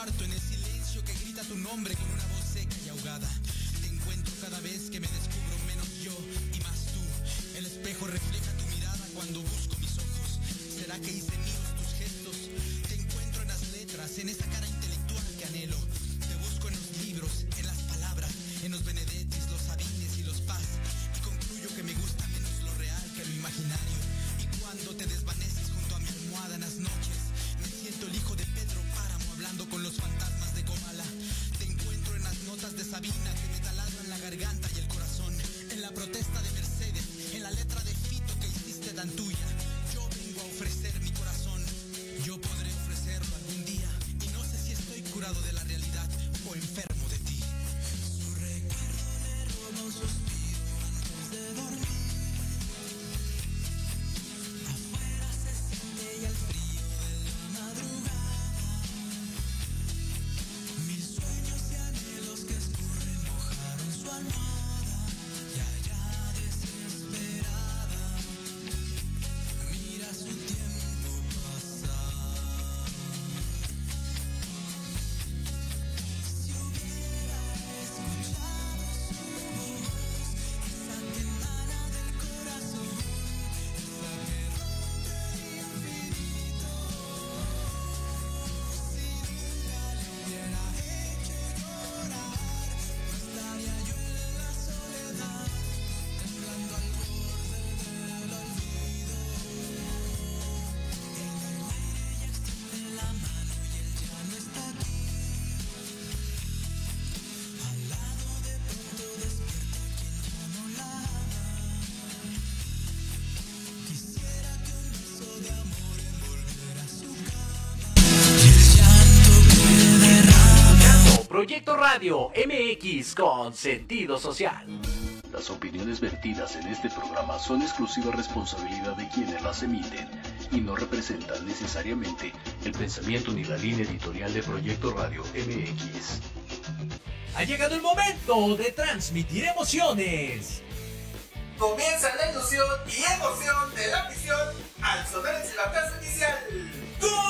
en el silencio que grita tu nombre con una voz seca y ahogada. Te encuentro cada vez que me descubro menos yo y más tú. El espejo refleja tu mirada cuando busco mis ojos. ¿Será que hice míos tus gestos? Te encuentro en las letras, en esa Radio MX con sentido social. Las opiniones vertidas en este programa son exclusiva responsabilidad de quienes las emiten y no representan necesariamente el pensamiento ni la línea editorial de Proyecto Radio MX. Ha llegado el momento de transmitir emociones. Comienza la ilusión y emoción de la misión al sonar el silbatazo inicial. ¡Gol!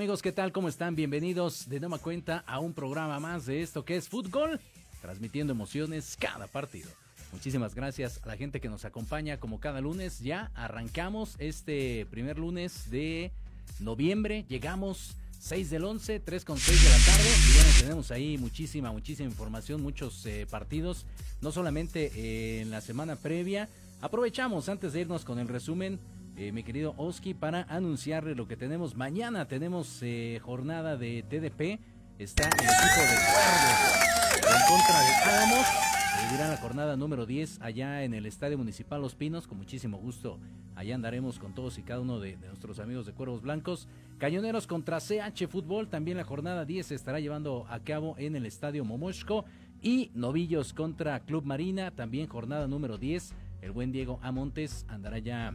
Amigos, ¿qué tal? ¿Cómo están? Bienvenidos de nueva cuenta a un programa más de esto que es Fútbol, transmitiendo emociones cada partido. Muchísimas gracias a la gente que nos acompaña como cada lunes. Ya arrancamos este primer lunes de noviembre. Llegamos 6 del 11, 3 con 6 de la tarde. Y bueno, tenemos ahí muchísima, muchísima información, muchos eh, partidos. No solamente eh, en la semana previa. Aprovechamos antes de irnos con el resumen eh, mi querido Oski, para anunciarle lo que tenemos. Mañana tenemos eh, jornada de TDP. Está el equipo de Cuervos en contra de Álamos. Vivirá la jornada número 10 allá en el Estadio Municipal Los Pinos. Con muchísimo gusto. Allá andaremos con todos y cada uno de, de nuestros amigos de Cuervos Blancos. Cañoneros contra CH Fútbol. También la jornada 10 se estará llevando a cabo en el Estadio Momoshko. Y Novillos contra Club Marina. También jornada número 10. El buen Diego Amontes andará ya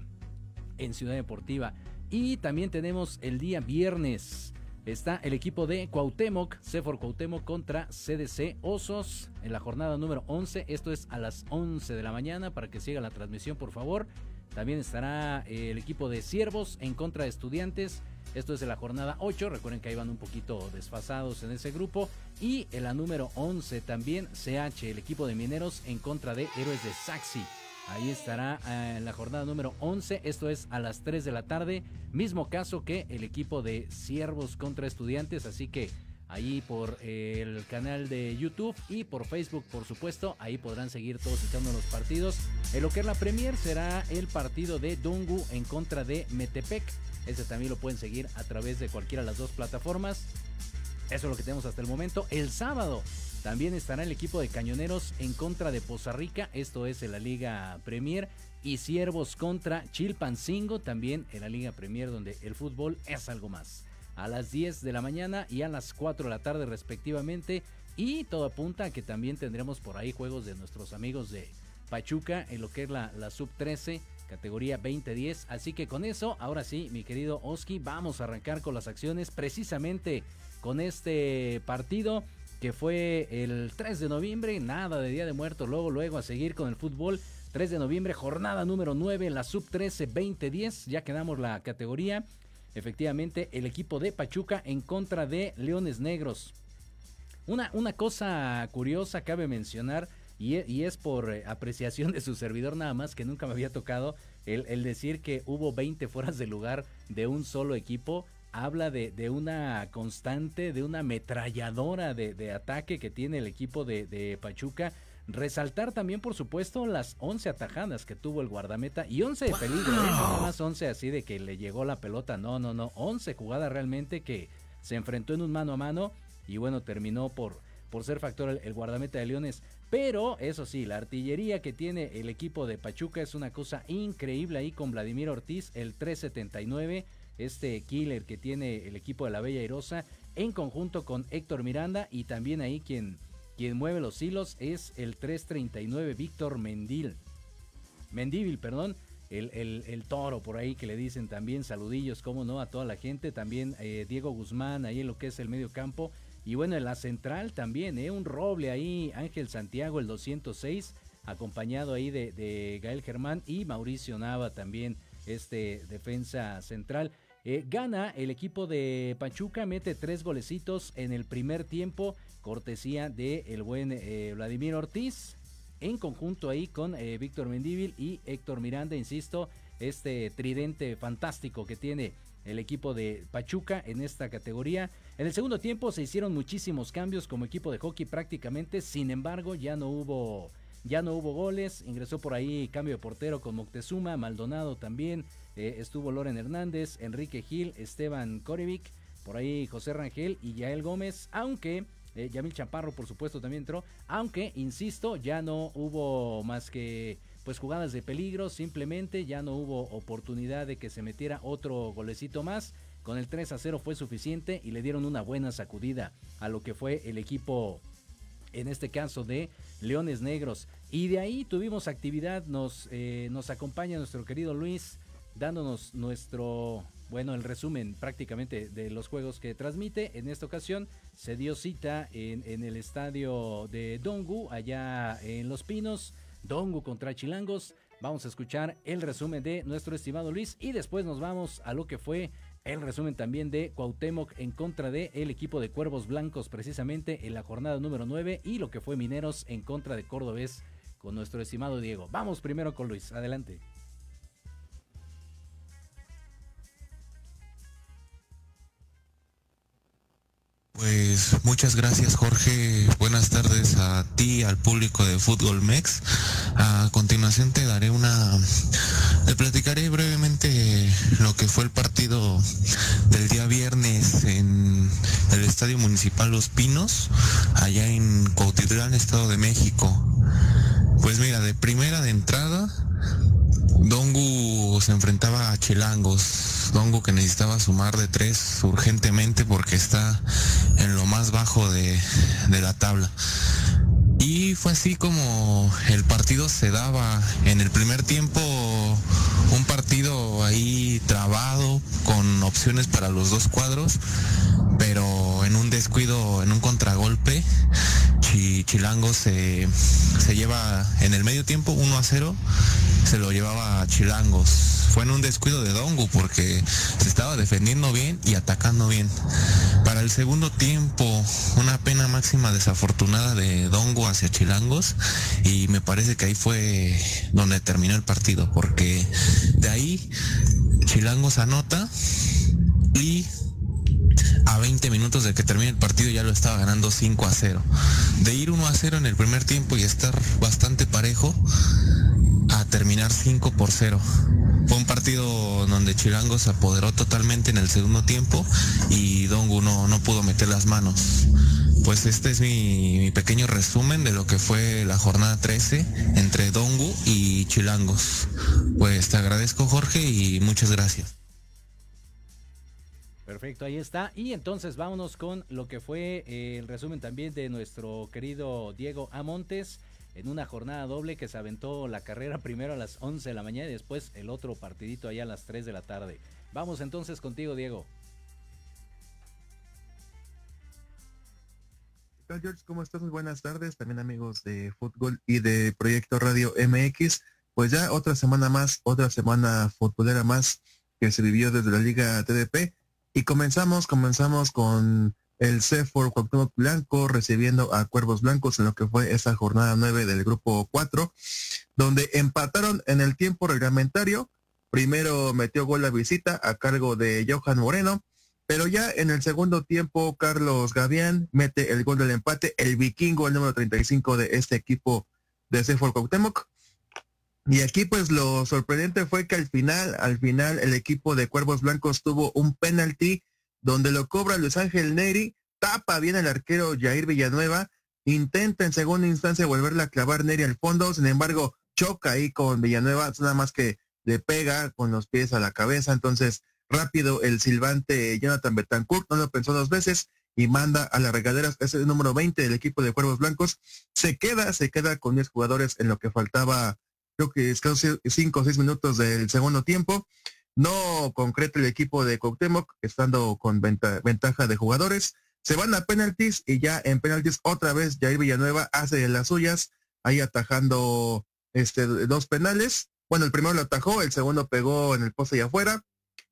en Ciudad Deportiva. Y también tenemos el día viernes. Está el equipo de Cuauhtémoc, Cefor Cuauhtémoc contra CDC Osos en la jornada número 11. Esto es a las 11 de la mañana para que siga la transmisión, por favor. También estará eh, el equipo de Ciervos en contra de Estudiantes. Esto es de la jornada 8. Recuerden que ahí van un poquito desfasados en ese grupo. Y en la número 11 también CH, el equipo de Mineros en contra de Héroes de Saxi. Ahí estará eh, en la jornada número 11, esto es a las 3 de la tarde, mismo caso que el equipo de Siervos contra Estudiantes, así que ahí por eh, el canal de YouTube y por Facebook, por supuesto, ahí podrán seguir todos de los partidos. En lo que es la Premier será el partido de Dungu en contra de Metepec, ese también lo pueden seguir a través de cualquiera de las dos plataformas. Eso es lo que tenemos hasta el momento. El sábado También estará el equipo de Cañoneros en contra de Poza Rica, esto es en la Liga Premier. Y Ciervos contra Chilpancingo, también en la Liga Premier, donde el fútbol es algo más. A las 10 de la mañana y a las 4 de la tarde respectivamente. Y todo apunta a que también tendremos por ahí juegos de nuestros amigos de Pachuca en lo que es la, la sub 13 categoría 2010. Así que con eso, ahora sí, mi querido Oski, vamos a arrancar con las acciones precisamente con este partido que fue el 3 de noviembre, nada de Día de Muertos, luego, luego a seguir con el fútbol. 3 de noviembre, jornada número 9 en la sub 13 2010, ya quedamos la categoría. Efectivamente, el equipo de Pachuca en contra de Leones Negros. Una, una cosa curiosa cabe mencionar y, es por eh, apreciación de su servidor nada más que nunca me había tocado el, decir que hubo 20 fueras de lugar de un solo equipo habla de, una constante, de una ametralladora de, ataque que tiene el equipo de, Pachuca. Resaltar también, por supuesto, las 11 atajadas que tuvo el guardameta y 11 de peligro, ¿eh? no más 11 así de que le llegó la pelota, no, no, no, 11 jugadas realmente que se enfrentó en un mano a mano y bueno, terminó por, por ser factor el guardameta de Leones. Pero eso sí, la artillería que tiene el equipo de Pachuca es una cosa increíble ahí con Vladimir Ortiz, el 379, este killer que tiene el equipo de la Bella Airosa, en conjunto con Héctor Miranda y también ahí quien, quien mueve los hilos es el 339 Víctor Mendil. Mendívil, perdón. El, el, toro por ahí que le dicen también saludillos, como no, a toda la gente. También eh, Diego Guzmán ahí en lo que es el medio campo. Y bueno, en la central también, ¿eh? un roble ahí, Ángel Santiago, el 206, acompañado ahí de, Gael Germán y Mauricio Nava también, este defensa central. Eh, gana el equipo de Pachuca, mete tres golecitos en el primer tiempo, cortesía de el buen eh, Vladimir Ortiz, en conjunto ahí con eh, Víctor Mendívil y Héctor Miranda, insisto, este tridente fantástico que tiene el equipo de Pachuca en esta categoría. En el segundo tiempo se hicieron muchísimos cambios como equipo de hockey prácticamente, sin embargo ya no hubo ya no hubo goles, ingresó por ahí cambio de portero con Moctezuma, Maldonado también, eh, estuvo Loren Hernández, Enrique Gil, Esteban Korevic, por ahí José Rangel y Yael Gómez, aunque eh, Yamil Chaparro por supuesto también entró, aunque insisto ya no hubo más que pues jugadas de peligro, simplemente ya no hubo oportunidad de que se metiera otro golecito más. Con el 3 a 0 fue suficiente y le dieron una buena sacudida a lo que fue el equipo, en este caso de Leones Negros. Y de ahí tuvimos actividad, nos, eh, nos acompaña nuestro querido Luis dándonos nuestro, bueno, el resumen prácticamente de los juegos que transmite. En esta ocasión se dio cita en, el estadio de Dongu, allá en Los Pinos. Dongu contra Chilangos. Vamos a escuchar el resumen de nuestro estimado Luis y después nos vamos a lo que fue el resumen también de Cuauhtémoc en contra de el equipo de Cuervos Blancos precisamente en la jornada número 9 y lo que fue Mineros en contra de Cordobés con nuestro estimado Diego. Vamos primero con Luis, adelante. Pues muchas gracias Jorge, buenas tardes a ti, al público de Fútbol Mex. A continuación te daré una, te platicaré brevemente lo que fue el partido del día viernes en el Estadio Municipal Los Pinos, allá en Cuautitlán, Estado de México. Pues mira, de primera de entrada, Dongu se enfrentaba a Chilangos. Dongu que necesitaba sumar de tres urgentemente porque está en lo más bajo de, la tabla. Y fue así como el partido se daba en el primer tiempo, un partido ahí trabado, con opciones para los dos cuadros, pero en un descuido, en un contragolpe, Chilango se, se lleva en el medio tiempo 1 a 0 se lo llevaba a Chilangos. Fue en un descuido de Dongu porque se estaba defendiendo bien y atacando bien. Para el segundo tiempo, una pena máxima desafortunada de Dongu hacia Chilangos y me parece que ahí fue donde terminó el partido porque de ahí Chilangos anota y 20 minutos de que termine el partido ya lo estaba ganando 5 a 0. De ir 1 a 0 en el primer tiempo y estar bastante parejo, a terminar 5 por 0. Fue un partido donde Chilango se apoderó totalmente en el segundo tiempo y Dongu no, no pudo meter las manos. pues este es mi, pequeño resumen de lo que fue la jornada 13 entre Dongu y Chilangos. Pues te agradezco Jorge y muchas gracias. Perfecto, ahí está. Y entonces vámonos con lo que fue eh, el resumen también de nuestro querido Diego Amontes en una jornada doble que se aventó la carrera primero a las 11 de la mañana y después el otro partidito allá a las 3 de la tarde. Vamos entonces contigo, Diego. ¿Qué tal, George? ¿Cómo estás? Muy buenas tardes. También amigos de Fútbol y de Proyecto Radio MX. Pues ya otra semana más, otra semana futbolera más que se vivió desde la Liga TDP. Y comenzamos, comenzamos con el CEFOR Cuauhtémoc Blanco recibiendo a Cuervos Blancos en lo que fue esa jornada 9 del grupo 4, donde empataron en el tiempo reglamentario. Primero metió gol la visita a cargo de Johan Moreno, pero ya en el segundo tiempo Carlos Gavián mete el gol del empate, el vikingo, el número 35 de este equipo de CEFOR Cuauhtémoc. Y aquí pues lo sorprendente fue que al final, al final el equipo de Cuervos Blancos tuvo un penalti donde lo cobra Luis Ángel Neri, tapa bien el arquero Jair Villanueva, intenta en segunda instancia volverle a clavar Neri al fondo, sin embargo choca ahí con Villanueva, nada más que le pega con los pies a la cabeza, entonces rápido el silbante Jonathan Betancourt no lo pensó dos veces y manda a la regadera, es el número 20 del equipo de Cuervos Blancos, se queda, se queda con 10 jugadores en lo que faltaba, creo que 5 o 6 minutos del segundo tiempo, no concreta el equipo de Cuauhtémoc, estando con ventaja de jugadores. Se van a penaltis y ya en penaltis otra vez Jair Villanueva hace las suyas, ahí atajando este, dos penales. Bueno, el primero lo atajó, el segundo pegó en el poste y afuera.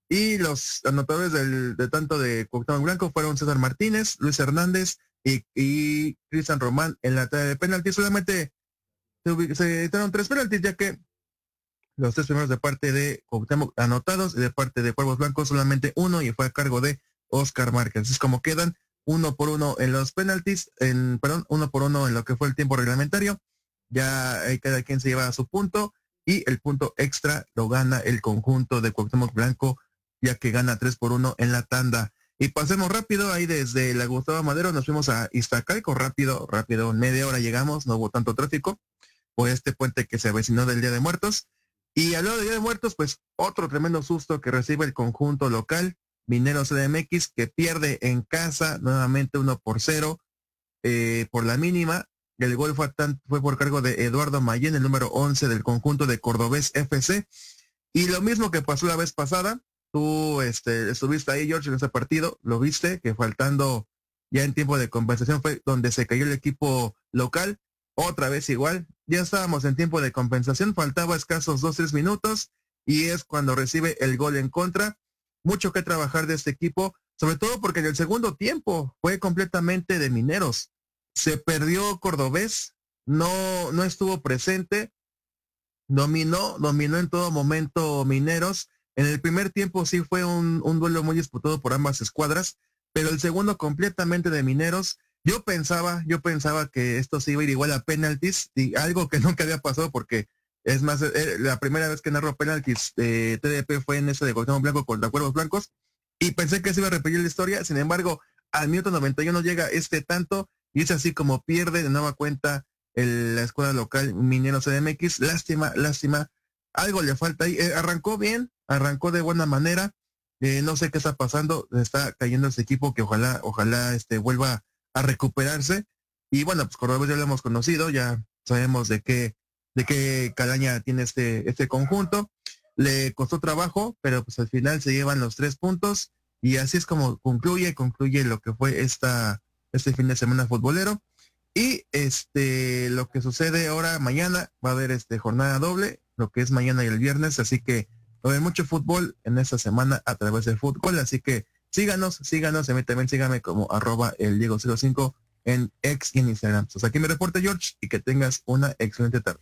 Y los anotadores del, de tanto de Cuauhtémoc Blanco fueron César Martínez, Luis Hernández y, y Cristian Román en la de penaltis. Solamente se, se tres penaltis, ya que los tres primeros de parte de Cuauhtémoc anotados y de parte de Cuervos Blancos solamente uno y fue a cargo de Oscar Márquez. Es como quedan uno por uno en los penaltis, en, perdón, uno por uno en lo que fue el tiempo reglamentario. Ya cada quien se lleva a su punto y el punto extra lo gana el conjunto de Cuauhtémoc Blanco, ya que gana tres por uno en la tanda. Y pasemos rápido, ahí desde la Gustavo Madero nos fuimos a Iztacalco, rápido, rápido, media hora llegamos, no hubo tanto tráfico, por este puente que se avecinó del Día de Muertos. Y al lado de Día de Muertos, pues otro tremendo susto que recibe el conjunto local, Mineros CDMX, que pierde en casa nuevamente uno por cero eh, por la mínima. El gol fue, fue por cargo de Eduardo Mayen, el número 11 del conjunto de Cordobés FC. Y lo mismo que pasó la vez pasada, tú este, estuviste ahí, George, en ese partido, lo viste, que faltando ya en tiempo de compensación fue donde se cayó el equipo local otra vez igual, ya estábamos en tiempo de compensación, faltaba escasos dos, tres minutos y es cuando recibe el gol en contra. Mucho que trabajar de este equipo, sobre todo porque en el segundo tiempo fue completamente de mineros. Se perdió Cordobés, no, no estuvo presente, dominó, dominó en todo momento mineros. En el primer tiempo sí fue un, un duelo muy disputado por ambas escuadras, pero el segundo completamente de mineros yo pensaba, yo pensaba que esto se iba a ir igual a penaltis, y algo que nunca había pasado porque es más, eh, la primera vez que narro penaltis de TDP fue en ese de Cuauhtémoc Blanco contra Cuervos Blancos, y pensé que se iba a repetir la historia, sin embargo, al minuto 91 llega este tanto, y es así como pierde de nueva cuenta el, la escuadra local Minero CDMX, lástima, lástima, algo le falta ahí, eh, arrancó bien, arrancó de buena manera, eh, no sé qué está pasando, está cayendo ese equipo que ojalá, ojalá este vuelva a recuperarse. Y bueno, pues Cordobés ya lo hemos conocido, ya sabemos de qué, de qué calaña tiene este, este conjunto. Le costó trabajo, pero pues al final se llevan los tres puntos y así es como concluye, concluye lo que fue esta, este fin de semana futbolero. Y este, lo que sucede ahora, mañana, va a haber este jornada doble, lo que es mañana y el viernes, así que va a haber mucho fútbol en esta semana a través del fútbol, así que Síganos, síganos, a mí también síganme como arroba el Diego05 en X y en Instagram. Pues aquí me reporte George y que tengas una excelente tarde.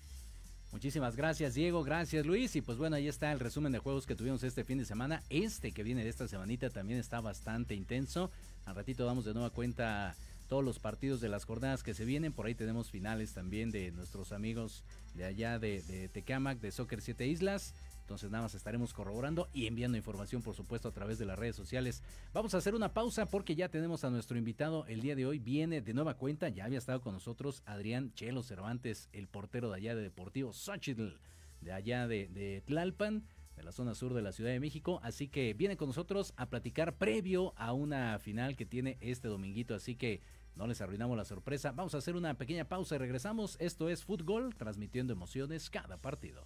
Muchísimas gracias Diego, gracias Luis y pues bueno ahí está el resumen de juegos que tuvimos este fin de semana. Este que viene de esta semanita también está bastante intenso. Al ratito damos de nueva cuenta todos los partidos de las jornadas que se vienen. Por ahí tenemos finales también de nuestros amigos de allá de, de Tecamac, de Soccer Siete Islas. Entonces nada más estaremos corroborando y enviando información, por supuesto, a través de las redes sociales. Vamos a hacer una pausa porque ya tenemos a nuestro invitado el día de hoy. Viene de nueva cuenta, ya había estado con nosotros Adrián Chelo Cervantes, el portero de allá de Deportivo Xochitl, de allá de, de Tlalpan de la zona sur de la Ciudad de México, así que viene con nosotros a platicar previo a una final que tiene este dominguito, así que no les arruinamos la sorpresa. Vamos a hacer una pequeña pausa y regresamos. Esto es Fútbol, transmitiendo emociones cada partido.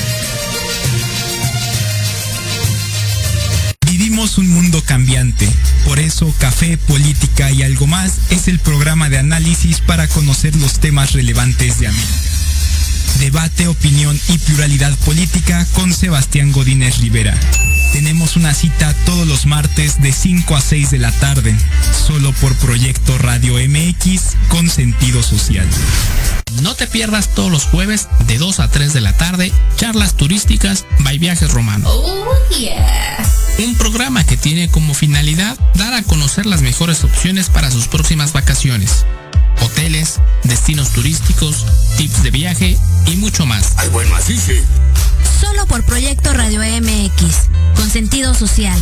Vivimos un mundo cambiante. Por eso Café, Política y algo más es el programa de análisis para conocer los temas relevantes de América. Debate, opinión y pluralidad política con Sebastián Godínez Rivera. Tenemos una cita todos los martes de 5 a 6 de la tarde, solo por Proyecto Radio MX con sentido social. No te pierdas todos los jueves de 2 a 3 de la tarde, charlas turísticas by Viajes Romano. Oh, yeah. Un programa que tiene como finalidad dar a conocer las mejores opciones para sus próximas vacaciones. Hoteles, destinos turísticos, tips de viaje y mucho más. Al buen macizo. Solo por Proyecto Radio MX, con sentido social.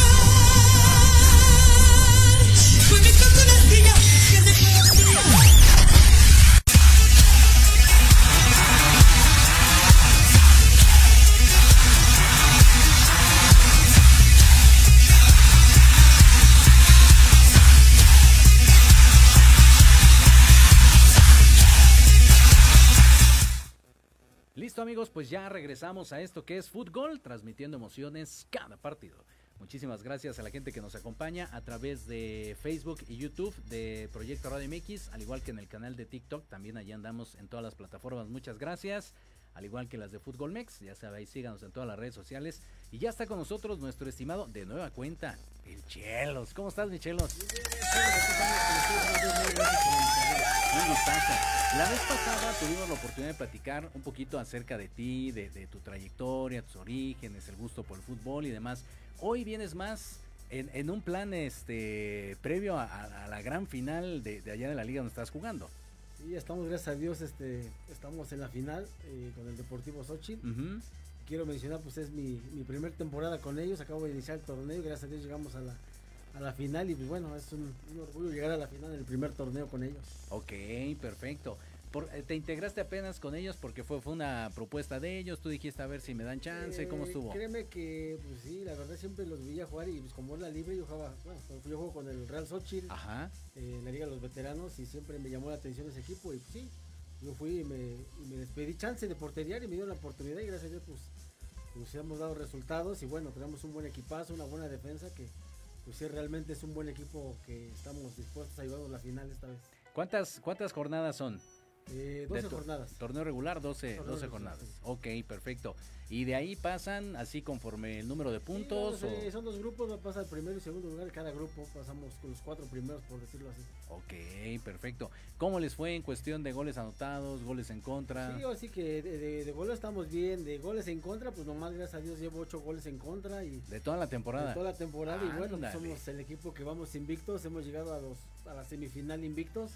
Amigos, pues ya regresamos a esto que es fútbol, transmitiendo emociones cada partido. Muchísimas gracias a la gente que nos acompaña a través de Facebook y YouTube de Proyecto Radio MX, al igual que en el canal de TikTok, también allí andamos en todas las plataformas. Muchas gracias, al igual que las de Fútbol Mex, ya sabéis, síganos en todas las redes sociales. Y ya está con nosotros nuestro estimado de nueva cuenta, el Chelos. ¿Cómo estás, mi Chelos? La vez pasada tuvimos la oportunidad de platicar un poquito acerca de ti, de, tu trayectoria, tus orígenes, el gusto por el fútbol y demás. Hoy vienes más en, en un plan este previo a la gran final de, de allá de la liga donde estás jugando. Sí, estamos, gracias a Dios, este, estamos en la final eh, con el Deportivo Xochitl. Ujú. Quiero mencionar, pues es mi, mi primer temporada con ellos, acabo de iniciar el torneo gracias a Dios llegamos a la, a la final y pues bueno, es un, un orgullo llegar a la final en el primer torneo con ellos. Ok, perfecto. Por- eh, te integraste apenas con ellos porque fue, fue una propuesta de ellos. Tú dijiste a ver si me dan chance. ¿Cómo Eh, estuvo? Créeme que, pues sí, la verdad siempre los veía jugar y pues como es la libre, yo jugaba, bueno, yo juego con el Real Ajá. eh, en la Liga de los Veteranos y siempre me llamó la atención ese equipo y pues sí, yo fui y me, y me les pedí chance de porteriar y me dieron la oportunidad y gracias a Dios pues, pues hemos dado resultados y bueno, tenemos un buen equipazo, una buena defensa que pues sí, realmente es un buen equipo que estamos dispuestos a ayudarnos a la final esta vez. ¿Cuántas, ¿Cuántas jornadas son? Eh, De 12 tu- jornadas. Torneo regular, 12, Torneo 12 regular, jornadas. Ok, perfecto. ¿Y de ahí pasan así conforme el número de puntos? Sí, o- son dos grupos, va a pasar el primero y segundo lugar. Cada grupo pasamos con los cuatro primeros, por decirlo así. Ok, perfecto. ¿Cómo les fue en cuestión de goles anotados, goles en contra? Sí, así que de, de, de goles estamos bien. De goles en contra, pues nomás, gracias a Dios, llevo ocho goles en contra. y de toda la temporada. de toda la temporada. Y bueno, pues somos el equipo que vamos invictos. Hemos llegado a, los, a la semifinal invictos.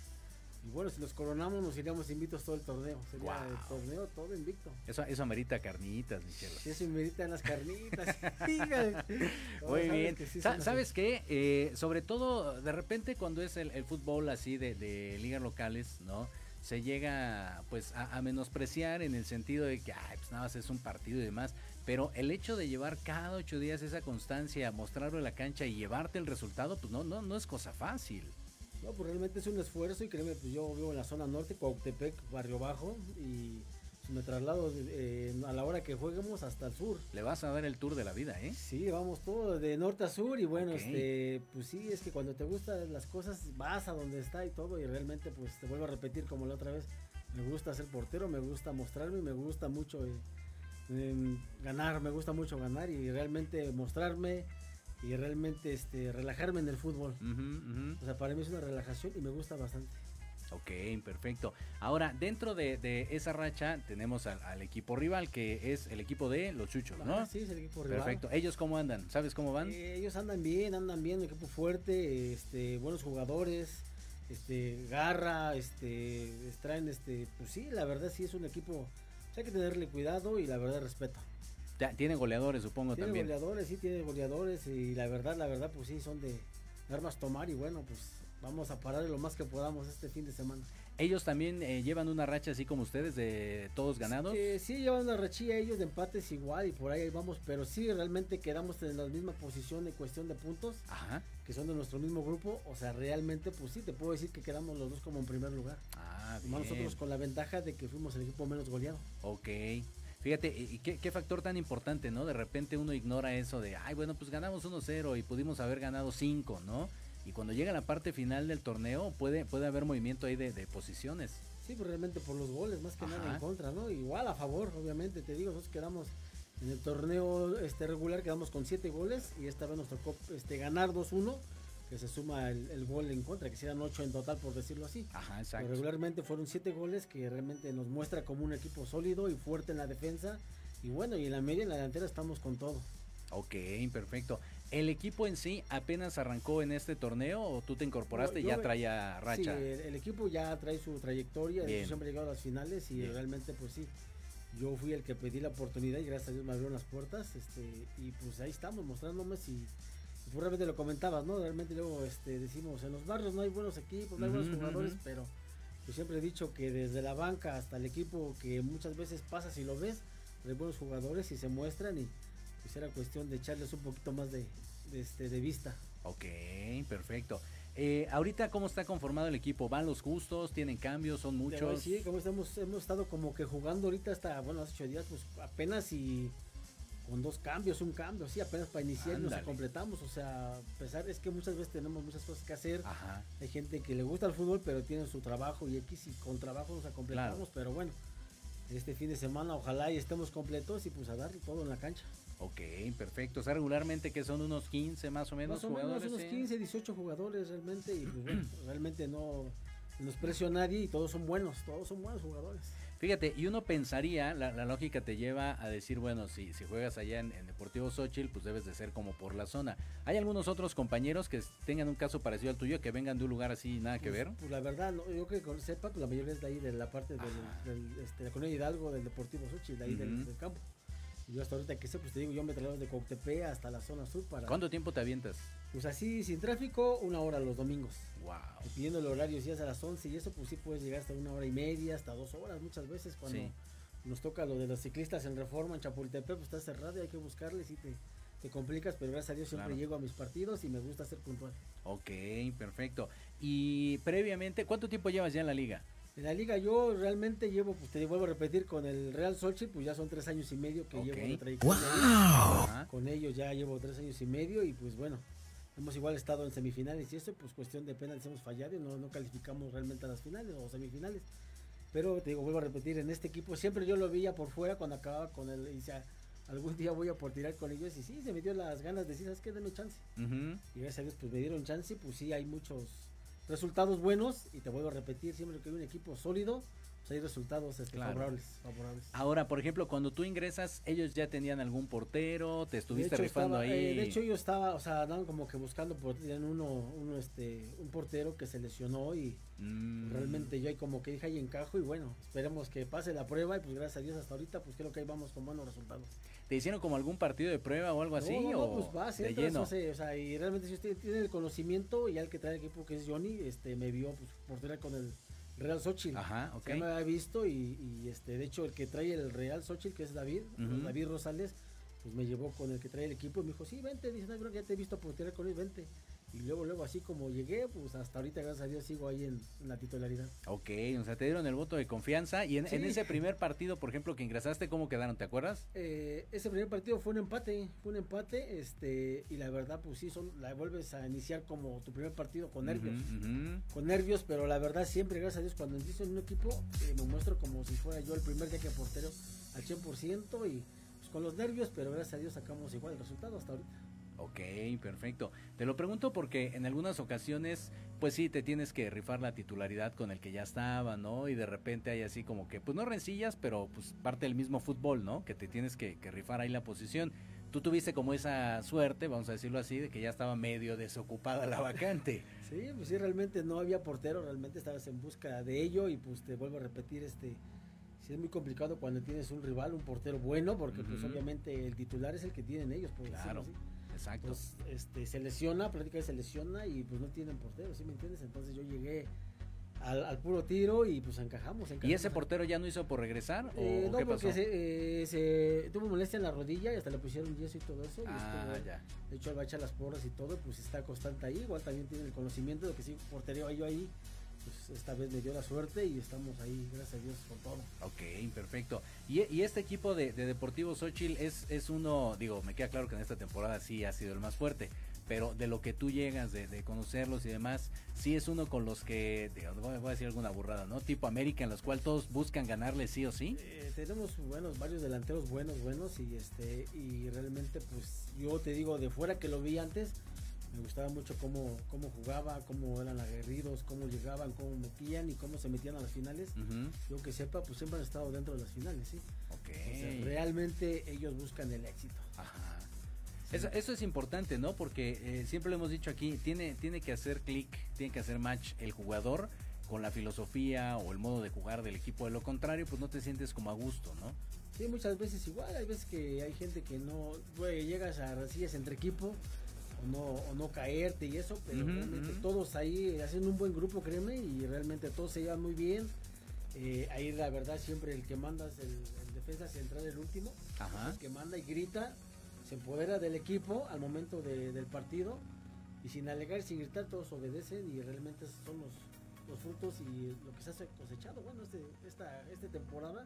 Y bueno, si nos coronamos, nos iríamos invictos todo el torneo. Sería Guau. el torneo todo invicto. Eso, eso amerita carnitas, Michelle. Sí, eso invitan las carnitas. Muy sabes bien. que sí Sa-. ¿Sabes qué? Eh, sobre todo, de repente cuando es el, el fútbol así de, de ligas locales, ¿no? Se llega pues a, a menospreciar en el sentido de que, ay, pues nada más es un partido y demás. Pero el hecho de llevar cada ocho días esa constancia, mostrarlo en la cancha y llevarte el resultado, pues no, no, no es cosa fácil. No, pues realmente es un esfuerzo y créeme, pues yo vivo en la zona norte, Cuautepec, Barrio Bajo, y pues, me traslado eh, a la hora que jueguemos hasta el sur. Le vas a dar el tour de la vida, ¿eh? Sí, vamos todo de norte a sur y bueno, este, pues sí, es que cuando te gustan las cosas vas a donde está y todo y realmente pues te vuelvo a repetir como la otra vez, me gusta ser portero, me gusta mostrarme, me gusta mucho eh, em, ganar, me gusta mucho ganar y realmente mostrarme y realmente este, relajarme en el fútbol. O sea, para mí es una relajación y me gusta bastante. Ok, perfecto. Ahora, dentro de, de esa racha tenemos al, al equipo rival, que es el equipo de los chuchos, ¿no? Ah, sí, es el equipo rival. Perfecto. ¿Ellos cómo andan? ¿Sabes cómo van? Eh, ellos andan bien, andan bien, un equipo fuerte, este, buenos jugadores, este, garra, este, traen, este, pues sí, la verdad sí es un equipo, hay que tenerle cuidado y la verdad respeto. Ya, Tienen goleadores, supongo, Tiene también. goleadores, sí, tiene goleadores y la verdad, la verdad, pues sí, son de, armas tomar y bueno, pues vamos a parar lo más que podamos este fin de semana. Ellos también eh, llevan una racha así como ustedes de todos ganados. Sí, llevan una rachilla ellos de empates igual y por ahí vamos, pero sí realmente quedamos en la misma posición en cuestión de puntos. Ajá. que son de nuestro mismo grupo, o sea, realmente, pues sí, te puedo decir que quedamos los dos como en primer lugar. Ah, bien. nosotros con la ventaja de que fuimos el equipo menos goleado. Ok. Fíjate, y qué, qué factor tan importante, ¿no? De repente uno ignora eso de, ay, bueno, pues ganamos 1-0 y pudimos haber ganado 5, ¿no? Y cuando llega la parte final del torneo puede, puede haber movimiento ahí de, de posiciones. Sí, pues realmente por los goles, más que nada en contra, ¿no? Igual a favor, obviamente, te digo, nosotros quedamos en el torneo este regular, quedamos con 7 goles y esta vez nos tocó este, ganar 2-1, que se suma el, el gol en contra, que serían 8 en total, por decirlo así. Ajá, Pero exacto. regularmente fueron 7 goles que realmente nos muestra como un equipo sólido y fuerte en la defensa. Y bueno, y en la media, en la delantera estamos con todo. Ok, perfecto. ¿El equipo en sí apenas arrancó en este torneo o tú te incorporaste y Yo- ya traía racha? Sí, el, el equipo ya trae su trayectoria, siempre ha llegado a las finales y Bien. realmente pues sí, yo fui el que pedí la oportunidad y gracias a Dios me abrieron las puertas, este, y pues ahí estamos mostrándome si, y realmente lo comentabas, ¿no? Realmente luego este, decimos, en los barrios no hay buenos equipos, no hay buenos jugadores, pero yo siempre he dicho que desde la banca hasta el equipo que muchas veces pasas y lo ves, hay buenos jugadores y se muestran y pues era cuestión de echarles un poquito más de, de, este, de vista. Ok, perfecto. Eh, ahorita, ¿cómo está conformado el equipo? ¿Van los justos? ¿Tienen cambios? ¿Son muchos? decir, como estamos, hemos estado como que jugando ahorita hasta, bueno, hace ocho días, pues apenas y con dos cambios, un cambio, sí, apenas para iniciar nos completamos. O sea, a pesar es que muchas veces tenemos muchas cosas que hacer. Ajá. Hay gente que le gusta el fútbol, pero tiene su trabajo y X y con trabajo nos completamos. Pero bueno, este fin de semana ojalá y estemos completos y pues a darle todo en la cancha. Ok, perfecto. O sea, regularmente que son unos 15 más o menos Más o menos jugadores. unos ¿eh? 15, 18 jugadores realmente y pues bueno, realmente no nos precio a nadie y todos son buenos, todos son buenos jugadores. Fíjate, y uno pensaría, la, la lógica te lleva a decir, bueno, si, si juegas allá en, en Deportivo Xochitl, pues debes de ser como por la zona. ¿Hay algunos otros compañeros que tengan un caso parecido al tuyo, que vengan de un lugar así, nada que ver? Pues la verdad, no, yo que con- sepa, pues la mayoría es de ahí, de la parte del, del, este, de la colonia Hidalgo, del Deportivo Xochitl, de ahí del campo. Yo hasta ahorita que sé, pues te digo, yo me traslado de Coctepe hasta la zona sur para... ¿Cuánto tiempo te avientas? Pues así, sin tráfico, una hora los domingos. Wow. Y pidiendo el horario, si es a las 11 y eso, pues sí puedes llegar hasta una hora y media, hasta dos horas muchas veces cuando Sí. nos toca lo de los ciclistas en Reforma, en Chapultepec, pues está cerrado y hay que buscarles y te, te complicas, pero gracias a Dios siempre Claro. llego a mis partidos y me gusta ser puntual. Ok, perfecto. Y previamente, ¿cuánto tiempo llevas ya en la liga? En la liga yo realmente llevo, pues te vuelvo a repetir, con el Real Sochi, pues ya son tres años y medio que Ok. llevo de trayectoria. Ajá. Con ellos ya llevo tres años y medio y pues bueno, hemos igual estado en semifinales y eso, pues cuestión de penales hemos fallado y no, no calificamos realmente a las finales o semifinales. Pero te digo, vuelvo a repetir, en este equipo siempre yo lo veía por fuera cuando acababa con él y decía, algún día voy a por tirar con ellos y sí, se me dio las ganas de decir, ¿sabes qué? Dame chance. Y gracias a Dios pues me dieron chance, pues sí, hay muchos resultados buenos y te vuelvo a repetir, siempre que hay un equipo sólido, pues hay resultados este, Claro. favorables, favorables. Ahora, por ejemplo, cuando tú ingresas, ellos ya tenían algún portero, te estuviste hecho, rifando estaba- ahí. eh, de hecho yo estaba, o sea, andaban como que buscando por tenían uno, uno este, un portero que se lesionó y Mm. realmente yo ahí como que dije ahí encajo y bueno, esperemos que pase la prueba y pues gracias a Dios hasta ahorita pues creo que ahí vamos con buenos resultados. ¿Te hicieron como algún partido de prueba o algo así? No, o pues vas, de lleno? o sea, o sea, y realmente si usted tiene el conocimiento y al que trae el equipo que es Johnny, este me vio pues portera con el Real Xochitl. Ajá, ok. Ya me había visto y, y, este de hecho el que trae el Real Xochitl que es David. David Rosales, pues me llevó con el que trae el equipo y me dijo, "Sí, vente", dice, "No, creo que ya te he visto portera con él, vente." Y luego luego así como llegué, pues hasta ahorita gracias a Dios sigo ahí en, en la titularidad. Ok, o sea, te dieron el voto de confianza. Y en, ese primer partido, por ejemplo, que ingresaste, ¿cómo quedaron? ¿Te acuerdas? Eh, ese primer partido fue un empate, fue un empate, este, y la verdad, pues sí, son, la vuelves a iniciar como tu primer partido con nervios. Con nervios, pero la verdad siempre, gracias a Dios, cuando empiezo en un equipo, eh, me muestro como si fuera yo el primer día que portero al 100% y pues, con los nervios, pero gracias a Dios sacamos igual el resultado hasta ahorita. Ok, perfecto. Te lo pregunto porque en algunas ocasiones, pues sí, te tienes que rifar la titularidad con el que ya estaba, ¿no? Y de repente hay así como que, pues no rencillas, pero pues parte del mismo fútbol, ¿no? Que te tienes que, que rifar ahí la posición. Tú tuviste como esa suerte, vamos a decirlo así, de que ya estaba medio desocupada la vacante. Sí, pues sí, realmente no había portero, realmente estabas en busca de ello y pues te vuelvo a repetir, este, sí es muy complicado cuando tienes un rival, un portero bueno, porque pues obviamente el titular es el que tienen ellos, por Claro, decirlo así. Exacto. Pues, este, se lesiona, prácticamente se lesiona y pues no tienen portero, ¿sí me entiendes? Entonces yo llegué al, al puro tiro y pues encajamos. ¿Y encajamos. ese portero ya no hizo por regresar? ¿O Eh, no, qué porque pasó? se, eh, se tuvo molestia en la rodilla y hasta le pusieron yeso y todo eso. y Ah, estuvo- ya. De hecho, él va a echar las porras y todo, pues está constante ahí. Igual también tiene el conocimiento de que sí, portería yo ahí. Pues esta vez me dio la suerte y estamos ahí, gracias a Dios, con todo. Ok, perfecto. Y, y este equipo de, de Deportivo Xochitl es, es uno, digo, me queda claro que en esta temporada sí ha sido el más fuerte, pero de lo que tú llegas, de, de conocerlos y demás, sí es uno con los que, voy voy a decir alguna burrada, ¿no? Tipo América, en los cuales todos buscan ganarle sí o sí. Eh, tenemos buenos, varios delanteros buenos, buenos y este y realmente pues yo te digo de fuera que lo vi antes, me gustaba mucho cómo, cómo jugaba, cómo eran aguerridos, cómo llegaban, cómo metían y cómo se metían a las finales. Yo que sepa, pues siempre han estado dentro de las finales, ¿sí? Ok. O sea, realmente ellos buscan el éxito. Ajá. Eso, eso es importante, ¿no? Porque eh, siempre lo hemos dicho aquí, tiene, tiene que hacer clic, tiene que hacer match el jugador con la filosofía o el modo de jugar del equipo. De lo contrario, pues no te sientes como a gusto, ¿no? Sí, muchas veces igual, hay veces que hay gente que no, güey, llegas a rasillas entre equipo o no, o no caerte y eso, pero realmente todos ahí hacen un buen grupo, créeme, y realmente todos se llevan muy bien. Eh, ahí la verdad siempre el que manda es el, el defensa central, el último, Ajá. el que manda y grita, se empodera del equipo al momento de- del partido y sin alegar, sin gritar, todos obedecen y realmente son los, los frutos y lo que se hace cosechado. Bueno, este, esta, esta temporada,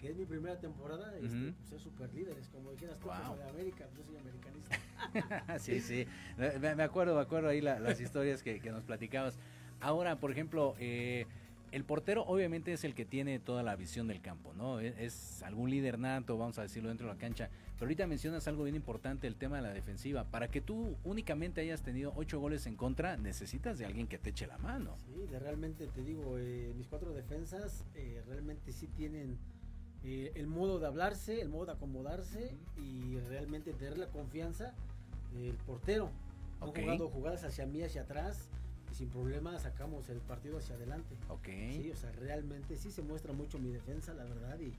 que es mi primera temporada, este, Ujú. pues es super líderes, como dijeras tú, Wow. como de América, pues yo soy americanista. sí, sí. Me, me acuerdo, me acuerdo ahí la- las historias que, que nos platicabas. Ahora, por ejemplo, eh, el portero obviamente es el que tiene toda la visión del campo, ¿no? Es, es algún líder nato, vamos a decirlo, dentro de la cancha. Pero ahorita mencionas algo bien importante, el tema de la defensiva. Para que tú únicamente hayas tenido ocho goles en contra, necesitas de alguien que te eche la mano. Sí, de realmente te digo, eh, mis cuatro defensas eh, realmente sí tienen eh, el modo de hablarse, el modo de acomodarse y realmente tener la confianza del portero. Han Ok. jugado jugadas hacia mí, hacia atrás y sin problema sacamos el partido hacia adelante. Ok. Sí, o sea, realmente sí se muestra mucho mi defensa, la verdad, y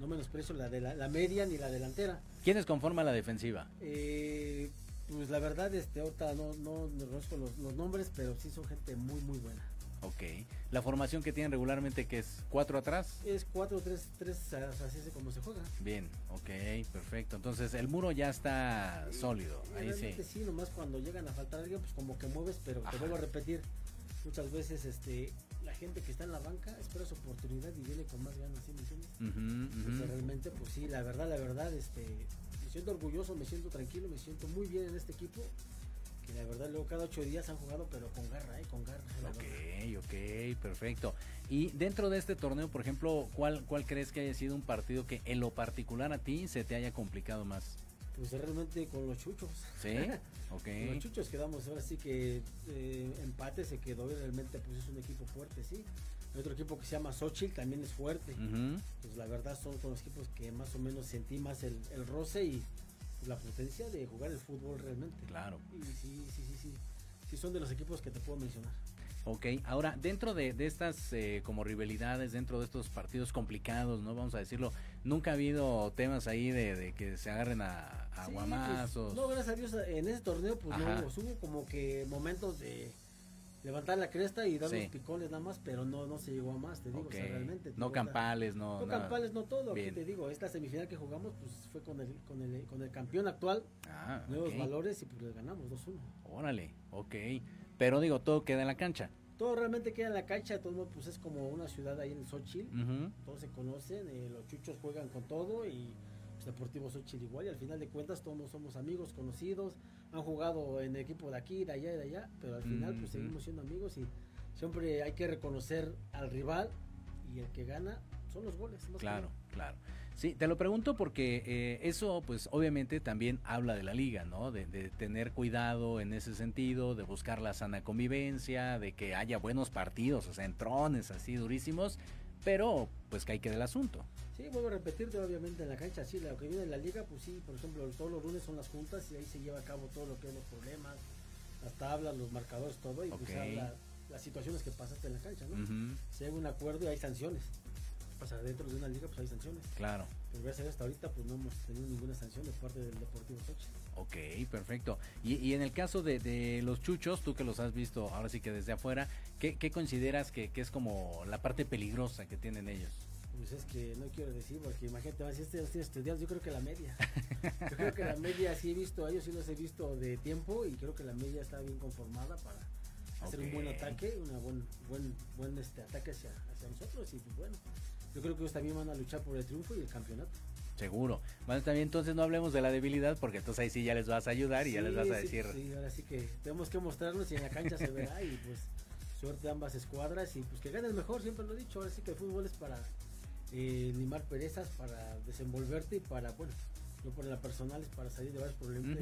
no menosprecio la de la, la media ni la delantera. ¿Quiénes conforman la defensiva? Eh, pues la verdad, este, ahorita no, no, no conozco los, los nombres, pero sí son gente muy, muy buena. Ok. La formación que tienen regularmente, que es cuatro atrás. Es 4-3-3, así es como se juega. Bien, ok, perfecto. Entonces el muro ya está sólido. Ahí sí. realmente sí, nomás cuando llegan a faltar alguien, pues como que mueves, pero Ajá. te vuelvo a repetir, muchas veces este la gente que está en la banca espera su oportunidad y viene con más ganas, ¿sí me entiendes? Entonces, realmente, pues sí, la verdad, la verdad, este, me siento orgulloso, me siento tranquilo, me siento muy bien en este equipo, que la verdad luego cada ocho días han jugado, pero con garra, ¿eh? Con garra. Ok, ok, perfecto. Y dentro de este torneo, por ejemplo, ¿cuál, ¿cuál crees que haya sido un partido que en lo particular a ti se te haya complicado más? Pues realmente con los chuchos. Sí, ok. con los chuchos quedamos, ahora sí que eh, empate se quedó y realmente pues es un equipo fuerte, sí. otro equipo que se llama Xochitl también es fuerte. Pues la verdad son con los equipos que más o menos sentí más el, el roce y la potencia de jugar el fútbol realmente. Claro. Y sí, sí, sí, sí. Sí son de los equipos que te puedo mencionar. Ok, ahora dentro de, estas eh, como rivalidades, dentro de estos partidos complicados, ¿no? Vamos a decirlo, nunca ha habido temas ahí de, que se agarren a, a guamazos. Pues, no, gracias a Dios, en ese torneo pues no, hubo como que momentos de levantar la cresta y dar los picones nada más, pero no no se llegó a más, te digo, realmente. No campales, no. No campales, no todo. Aquí te digo, esta semifinal que jugamos pues fue con el con el, con el campeón actual, ah, nuevos valores y pues le ganamos 2-1. Órale, ok. Pero digo, todo queda en la cancha. Todo realmente queda en la cancha, todo pues es como una ciudad ahí en Xochitl, todos se conocen, eh, los chuchos juegan con todo y Deportivo Xochitl igual y al final de cuentas todos somos amigos, conocidos, han jugado en el equipo de aquí, de allá y de allá, pero al final pues seguimos siendo amigos y siempre hay que reconocer al rival y el que gana son los goles. Claro, claro. Sí, te lo pregunto porque eh, eso pues obviamente también habla de la liga, ¿no? De, tener cuidado en ese sentido, de buscar la sana convivencia, de que haya buenos partidos, o sea, entrones así durísimos, pero pues que hay que del asunto. Sí, vuelvo a repetirte, obviamente en la cancha, sí, lo que viene en la liga, pues sí, por ejemplo, todos los lunes son las juntas y ahí se lleva a cabo todo lo que es los problemas, las tablas, los marcadores, todo, y pues habla las situaciones que pasaste en la cancha, ¿no? Se llega un acuerdo y hay sanciones pasar dentro de una liga pues hay sanciones. Claro. Pero gracias hasta ahorita pues no hemos tenido ninguna sanción de parte del Deportivo Sochi. Ok, perfecto. Y, en el caso de, los chuchos, tú que los has visto ahora sí que desde afuera, ¿qué, consideras que, es como la parte peligrosa que tienen ellos? Pues es que no quiero decir, porque imagínate, si este tiene estudiado, yo creo que la media. Yo creo que la media sí he visto, a ellos sí los he visto de tiempo y creo que la media está bien conformada para hacer un buen ataque, un buen, buen, buen este, ataque hacia, hacia nosotros y pues bueno, yo creo que ellos también van a luchar por el triunfo y el campeonato. Seguro. Bueno, también entonces no hablemos de la debilidad porque entonces ahí sí ya les vas a ayudar y ya les vas a decir. Sí, ahora sí que tenemos que mostrarnos y en la cancha se verá y pues suerte a ambas escuadras y pues que gane el mejor, siempre lo he dicho. Ahora sí que el fútbol es para eh, limar perezas, para desenvolverte y para, bueno, no por la personal es para salir de varios problemas.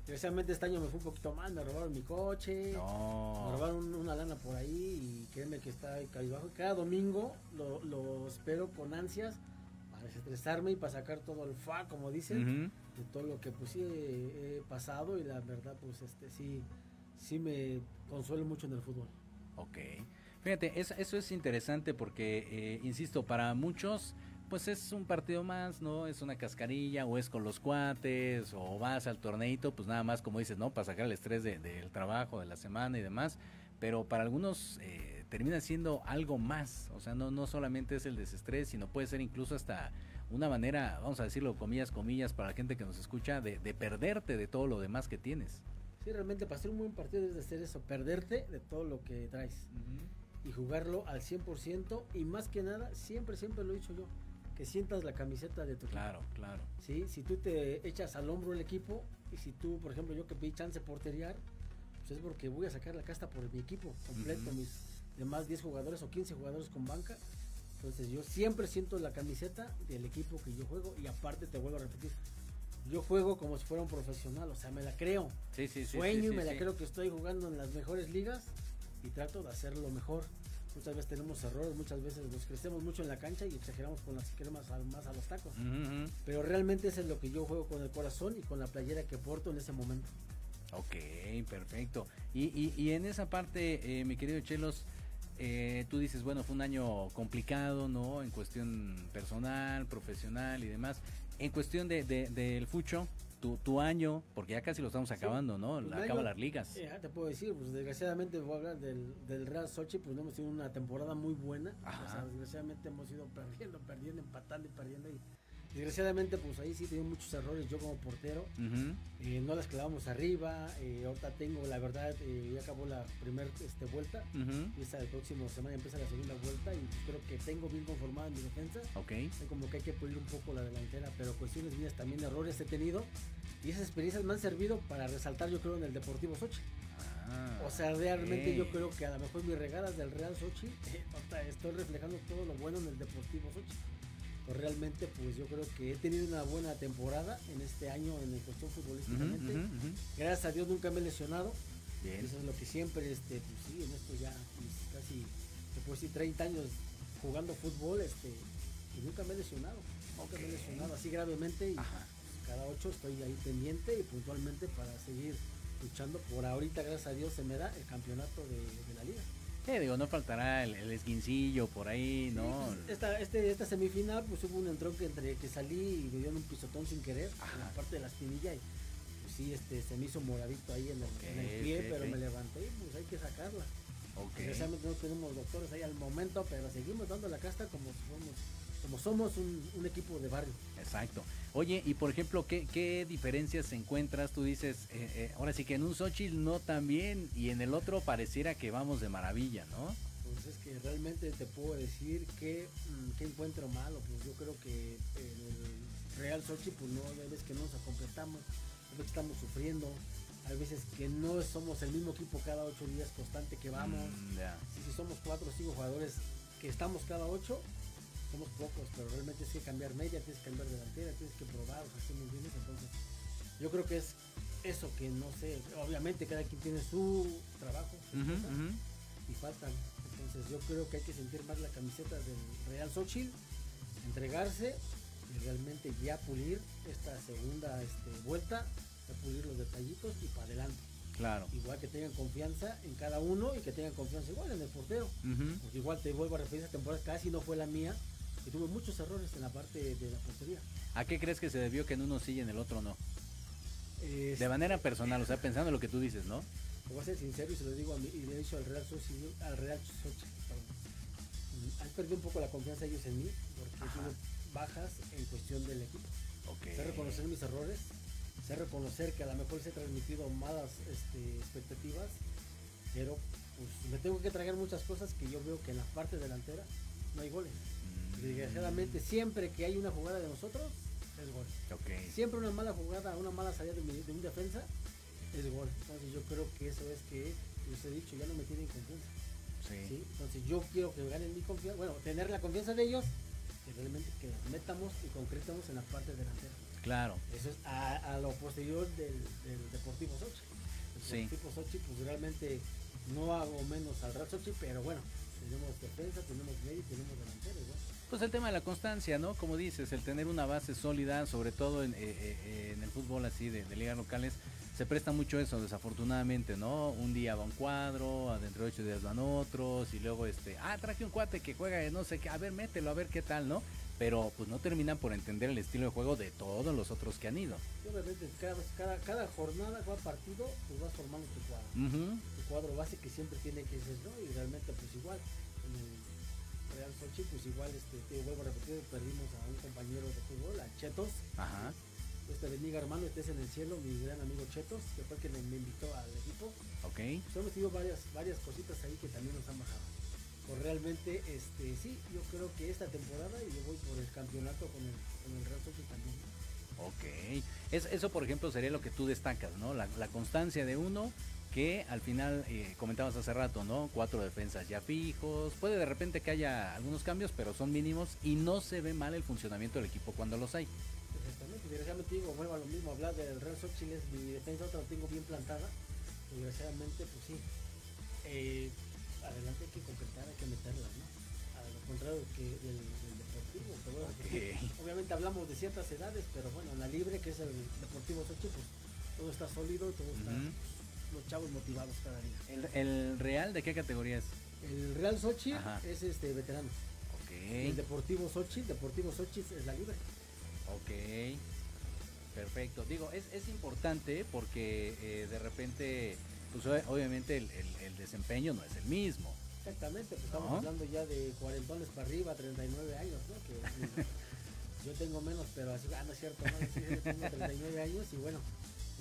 Desgraciadamente este año me fue un poquito mal, me robaron mi coche, me robaron una lana por ahí y créeme que está ahí bajo. Cada domingo lo, espero con ansias para desestresarme y para sacar todo el fa, como dicen, de todo lo que pues sí he, pasado y la verdad pues este sí, sí me consuelo mucho en el fútbol. Ok. Fíjate, eso, eso es interesante porque, eh, insisto, para muchos pues es un partido más, ¿no? Es una cascarilla o es con los cuates o vas al torneito, pues nada más como dices, ¿no? Para sacar el estrés del trabajo, de la semana y demás. Pero para algunos eh, termina siendo algo más, o sea, no, no solamente es el desestrés, sino puede ser incluso hasta una manera, vamos a decirlo, comillas, comillas, para la gente que nos escucha, de, perderte de todo lo demás que tienes. Sí, realmente para hacer un buen partido es de hacer eso, perderte de todo lo que traes y jugarlo al 100% y más que nada, siempre, siempre lo he dicho yo, que sientas la camiseta de tu claro, equipo. Claro, claro. ¿Sí? Si tú te echas al hombro el equipo y si tú, por ejemplo, yo que pedí chance porteriar, pues es porque voy a sacar la casta por mi equipo completo, mis demás 10 jugadores o 15 jugadores con banca. Entonces yo siempre siento la camiseta del equipo que yo juego y aparte te vuelvo a repetir, yo juego como si fuera un profesional, o sea, me la creo. Sí, sí, Sueño y me la creo que estoy jugando en las mejores ligas y trato de hacerlo mejor muchas veces tenemos errores, muchas veces nos crecemos mucho en la cancha y exageramos con las cremas más a los tacos. Pero realmente eso es lo que yo juego con el corazón y con la playera que porto en ese momento. Ok, perfecto. Y, y, en esa parte, eh, mi querido Chelos, eh, tú dices, bueno, fue un año complicado, ¿no? En cuestión personal, profesional y demás. En cuestión de, del fucho, tu, año, porque ya casi lo estamos acabando, ¿no? La, acaba las ligas. Eh, te puedo decir, pues desgraciadamente voy a hablar del, del Real Sochi, pues no hemos tenido una temporada muy buena. O sea, desgraciadamente hemos ido perdiendo, perdiendo, empatando y perdiendo. Y Desgraciadamente, pues ahí sí tengo muchos errores yo como portero. Eh, no las clavamos arriba. Eh, ahorita tengo, la verdad, eh, ya acabó la primera este, vuelta. Y esta el próximo semana empieza la segunda vuelta. Y creo que tengo bien conformada mi defensa. Ok. Como que hay que pulir un poco la delantera. Pero cuestiones mías también, errores he tenido. Y esas experiencias me han servido para resaltar, yo creo, en el Deportivo Sochi. Ah, O sea, realmente yo creo que a lo mejor mis regadas del Real Sochi, estoy reflejando todo lo bueno en el Deportivo Sochi. Pues realmente, pues yo creo que he tenido una buena temporada en este año en el cuestión futbolísticamente. Ujú, ujú. Gracias a Dios nunca me he lesionado. Bien. Eso es lo que siempre, este, pues sí, en esto ya mis casi, puede decir, 30 años jugando fútbol, este, y nunca me he lesionado. Nunca me he lesionado así gravemente y Ajá. cada ocho estoy ahí pendiente y puntualmente para seguir luchando. Por ahorita, gracias a Dios, se me da el campeonato de, de la liga. Sí, digo, no faltará el, el esguincillo por ahí, ¿no? Sí, pues, esta, este, esta semifinal, pues hubo un entronque entre que salí y me dieron un pisotón sin querer en la parte de la espinilla y pues sí, este, se me hizo moradito ahí en el, en el pie, pero me levanté y pues hay que sacarla. Ok. Desgraciadamente no tenemos doctores ahí al momento, pero seguimos dando la casta como somos, como somos un, un equipo de barrio. Exacto. Oye, y por ejemplo, ¿qué, qué diferencias encuentras? Tú dices, eh, eh, ahora sí que en un Xochitl no tan bien y en el otro pareciera que vamos de maravilla, ¿no? Pues es que realmente te puedo decir que, mm, que encuentro malo, pues yo creo que el Real Sochi pues no, hay veces que no nos completamos, hay veces que estamos sufriendo, hay veces que no somos el mismo equipo cada ocho días constante que vamos, Mm, si, si somos cuatro o cinco jugadores que estamos cada ocho, somos pocos, pero realmente tienes que cambiar media, tienes que cambiar delantera, tienes que probar, o sea, ¿sí me entiendes? Entonces, yo creo que es eso que no sé, obviamente cada quien tiene su trabajo, cosas, ujú. y faltan. Entonces yo creo que hay que sentir más la camiseta del Real Xochitl, entregarse y realmente ya pulir esta segunda este, vuelta, pulir los detallitos y para adelante. Claro. Igual que tengan confianza en cada uno y que tengan confianza igual en el portero. Porque igual te vuelvo a referir, esta temporada casi no fue la mía y tuve muchos errores en la parte de la portería. ¿A qué crees que se debió que en uno sí y en el otro no? Es- De manera personal, o sea, pensando en lo que tú dices, ¿no? Te voy a ser sincero y se lo digo a mí, y le he dicho al Real Sochi, al Real Sochi. Mm, Han perdido un poco la confianza ellos en mí porque tuve bajas en cuestión del equipo. Ok. Sé reconocer mis errores, sé reconocer que a lo mejor se he transmitido malas este, expectativas, pero pues me tengo que tragar muchas cosas que yo veo que en la parte delantera no hay goles. Mm. Desgraciadamente siempre que hay una jugada de nosotros es gol. Ok. Siempre una mala jugada, una mala salida de, mi- de un defensa es gol. Entonces yo creo que eso es que les he dicho, ya no me tienen confianza. Sí. ¿sí? Entonces yo quiero que ganen mi confianza, bueno, tener la confianza de ellos y realmente que las metamos y concretamos en la parte delantera. Claro. Eso es a, a lo posterior del, del Deportivo Sochi. El Sí. Deportivo Sochi pues realmente no hago menos al Real Sochi, pero bueno, tenemos defensa, tenemos medio y tenemos delantero igual. Pues el tema de la constancia, ¿no? Como dices, el tener una base sólida, sobre todo en, eh, eh, en el fútbol así de, de ligas locales, se presta mucho eso, desafortunadamente, ¿no? Un día va un cuadro, dentro de ocho días van otros, y luego este, ah, traje un cuate que juega de no sé qué, a ver, mételo, a ver qué tal, ¿no? Pero pues no terminan por entender el estilo de juego de todos los otros que han ido. Y obviamente cada, cada, cada jornada, cada partido, pues vas formando tu cuadro. Ujú. Tu cuadro base que siempre tiene que ser, ¿no? Y realmente pues igual, en el Real Sochi, pues igual, este, te vuelvo a repetir, perdimos a un compañero de fútbol, a Chetos. Ajá. Este bendiga hermano, estés en el cielo, mi gran amigo Chetos, que fue quien me invitó al equipo. Ok. Pues hemos tenido varias, varias cositas ahí que también nos han bajado. Pues realmente, este, sí, yo creo que esta temporada y yo voy por el campeonato con el, con el Real Sochi también. Ok. Es- eso, por ejemplo, sería lo que tú destacas, ¿no? La, la constancia de uno que al final, eh, comentabas hace rato, ¿no? Cuatro defensas ya fijos. Puede de repente que haya algunos cambios, pero son mínimos y no se ve mal el funcionamiento del equipo cuando los hay. Exactamente, desgraciadamente digo, vuelvo a lo mismo, hablar del Real Sochi es mi defensa, otra la tengo bien plantada. Desgraciadamente, pues sí. eh, adelante hay que concretar, hay que meterlas, ¿no? A lo contrario que del, del deportivo. que bueno, que Ok. Obviamente hablamos de ciertas edades, pero bueno, en la libre, que es el Deportivo Sochi, pues todo está sólido, todo está. Los chavos motivados cada día. ¿El, el Real de qué categoría es? El Real Sochi Ajá. es este veterano. Ok. El Deportivo Sochi, Deportivo Sochi es la libre. Ok. Perfecto. Digo, es, es importante porque eh, de repente, pues obviamente el, el- el desempeño no es el mismo. Exactamente, pues estamos ¿No? hablando ya de cuarentones para arriba, 39 años, ¿no? Que yo tengo menos, pero así, ah, no es cierto, no, sí, yo tengo 39 años y bueno,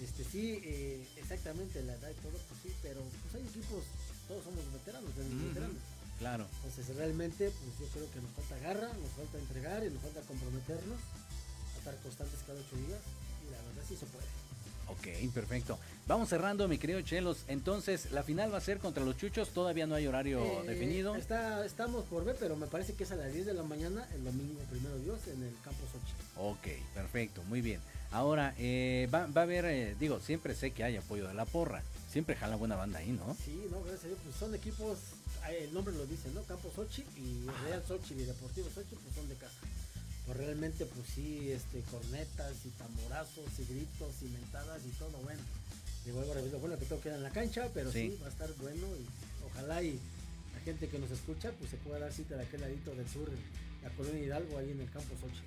este sí, eh, exactamente la edad y todo, pues sí, pero pues hay equipos, todos somos veteranos, de Ujú. veteranos. Claro. Entonces realmente, pues yo creo que nos falta garra, nos falta entregar y nos falta comprometernos a estar constantes cada ocho días y la verdad sí se puede. Ok, perfecto. Vamos cerrando, mi querido Chelos. Entonces, la final va a ser contra los Chuchos. Todavía no hay horario Eh, definido. Está, estamos por ver, pero me parece que es a las 10 de la mañana, el domingo, primero Dios, en el campo Sochi. Ok, perfecto, muy bien. Ahora, eh, va, va a haber, eh, digo, siempre sé que hay apoyo de la porra. Siempre jala buena banda ahí, ¿no? Sí, no, gracias a Dios, pues son equipos, el nombre lo dice, ¿no? Campo Sochi y Real Sochi y Deportivo Sochi, pues son de casa. Pues realmente, pues sí, este, cornetas y tamborazos y gritos y mentadas y todo, bueno. Le vuelvo a repetir, bueno, que todo queda en la cancha, pero sí. Sí. va a estar bueno y ojalá y la gente que nos escucha, pues se pueda dar cita de aquel ladito del sur, la colonia Hidalgo, ahí en el Campo Sochi.